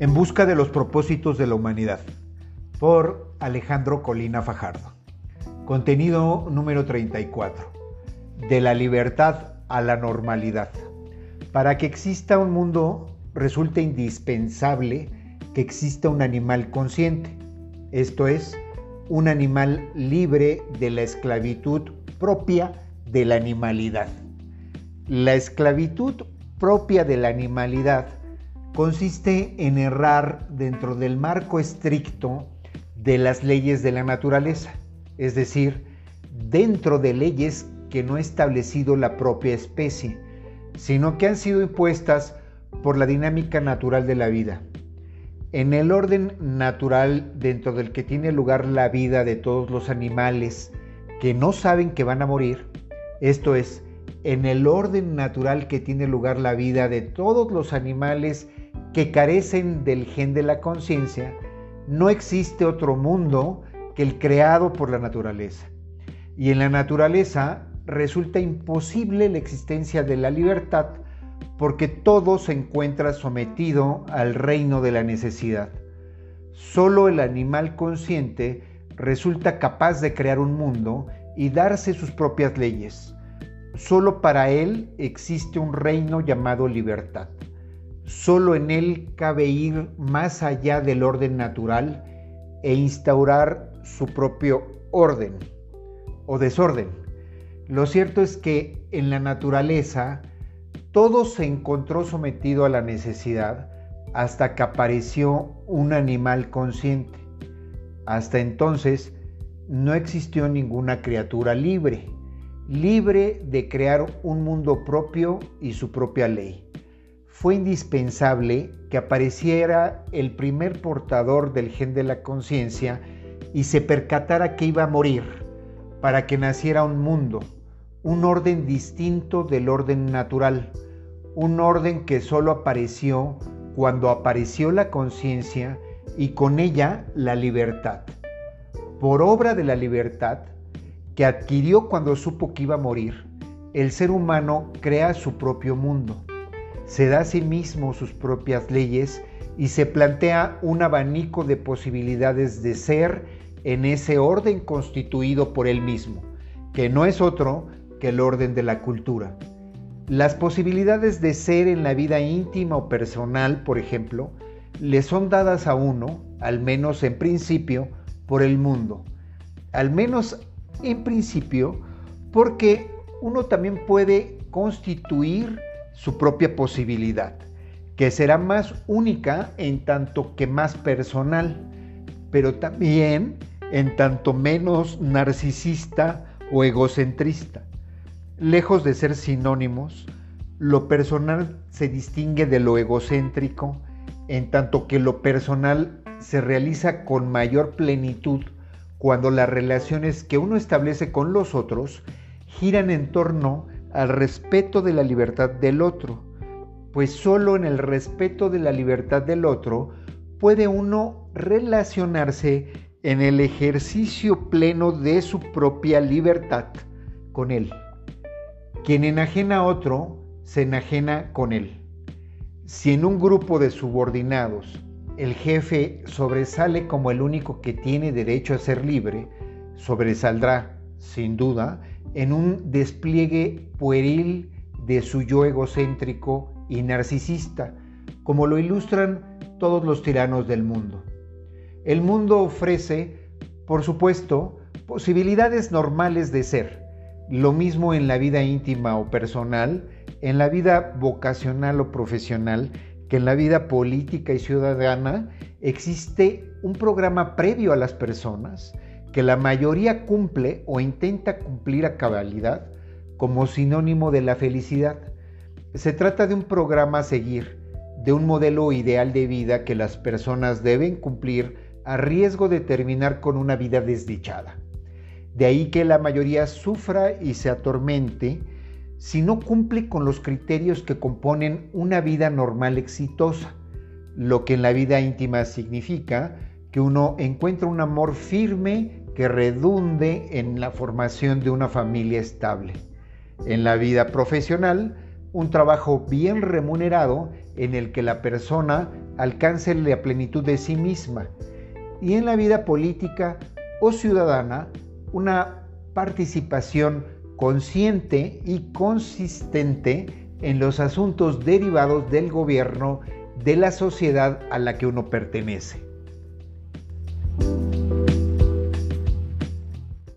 En busca de los propósitos de la humanidad, por Alejandro Colina Fajardo. Contenido número 34. De la libertad a la normalidad. Para que exista un mundo resulta indispensable que exista un animal consciente, esto es, un animal libre de la esclavitud propia de la animalidad. La esclavitud propia de la animalidad consiste en errar dentro del marco estricto de las leyes de la naturaleza, es decir, dentro de leyes que no ha establecido la propia especie, sino que han sido impuestas por la dinámica natural de la vida. En el orden natural dentro del que tiene lugar la vida de todos los animales que no saben que van a morir, esto es, en el orden natural que tiene lugar la vida de todos los animales que carecen del gen de la conciencia, no existe otro mundo que el creado por la naturaleza. Y en la naturaleza resulta imposible la existencia de la libertad porque todo se encuentra sometido al reino de la necesidad. Solo el animal consciente resulta capaz de crear un mundo y darse sus propias leyes. Solo para él existe un reino llamado libertad. Solo en él cabe ir más allá del orden natural e instaurar su propio orden o desorden. Lo cierto es que en la naturaleza todo se encontró sometido a la necesidad hasta que apareció un animal consciente. Hasta entonces no existió ninguna criatura libre, libre de crear un mundo propio y su propia ley. Fue indispensable que apareciera el primer portador del gen de la conciencia y se percatara que iba a morir para que naciera un mundo, un orden distinto del orden natural un orden que solo apareció cuando apareció la conciencia y con ella la libertad. Por obra de la libertad que adquirió cuando supo que iba a morir, el ser humano crea su propio mundo, se da a sí mismo sus propias leyes y se plantea un abanico de posibilidades de ser en ese orden constituido por él mismo, que no es otro que el orden de la cultura. Las posibilidades de ser en la vida íntima o personal, por ejemplo, le son dadas a uno, al menos en principio, por el mundo. Al menos en principio, porque uno también puede constituir su propia posibilidad, que será más única en tanto que más personal, pero también en tanto menos narcisista o egocentrista. Lejos de ser sinónimos, lo personal se distingue de lo egocéntrico, en tanto que lo personal se realiza con mayor plenitud cuando las relaciones que uno establece con los otros giran en torno al respeto de la libertad del otro, pues solo en el respeto de la libertad del otro puede uno relacionarse en el ejercicio pleno de su propia libertad con él. Quien enajena a otro, se enajena con él. Si en un grupo de subordinados el jefe sobresale como el único que tiene derecho a ser libre, sobresaldrá, sin duda, en un despliegue pueril de su yo egocéntrico y narcisista, como lo ilustran todos los tiranos del mundo. El mundo ofrece, por supuesto, posibilidades normales de ser, lo mismo en la vida íntima o personal, en la vida vocacional o profesional, que en la vida política y ciudadana, existe un programa previo a las personas que la mayoría cumple o intenta cumplir a cabalidad como sinónimo de la felicidad. Se trata de un programa a seguir, de un modelo ideal de vida que las personas deben cumplir a riesgo de terminar con una vida desdichada. De ahí que la mayoría sufra y se atormente si no cumple con los criterios que componen una vida normal exitosa, lo que en la vida íntima significa que uno encuentra un amor firme que redunde en la formación de una familia estable. En la vida profesional, un trabajo bien remunerado en el que la persona alcance la plenitud de sí misma y en la vida política o ciudadana una participación consciente y consistente en los asuntos derivados del gobierno de la sociedad a la que uno pertenece.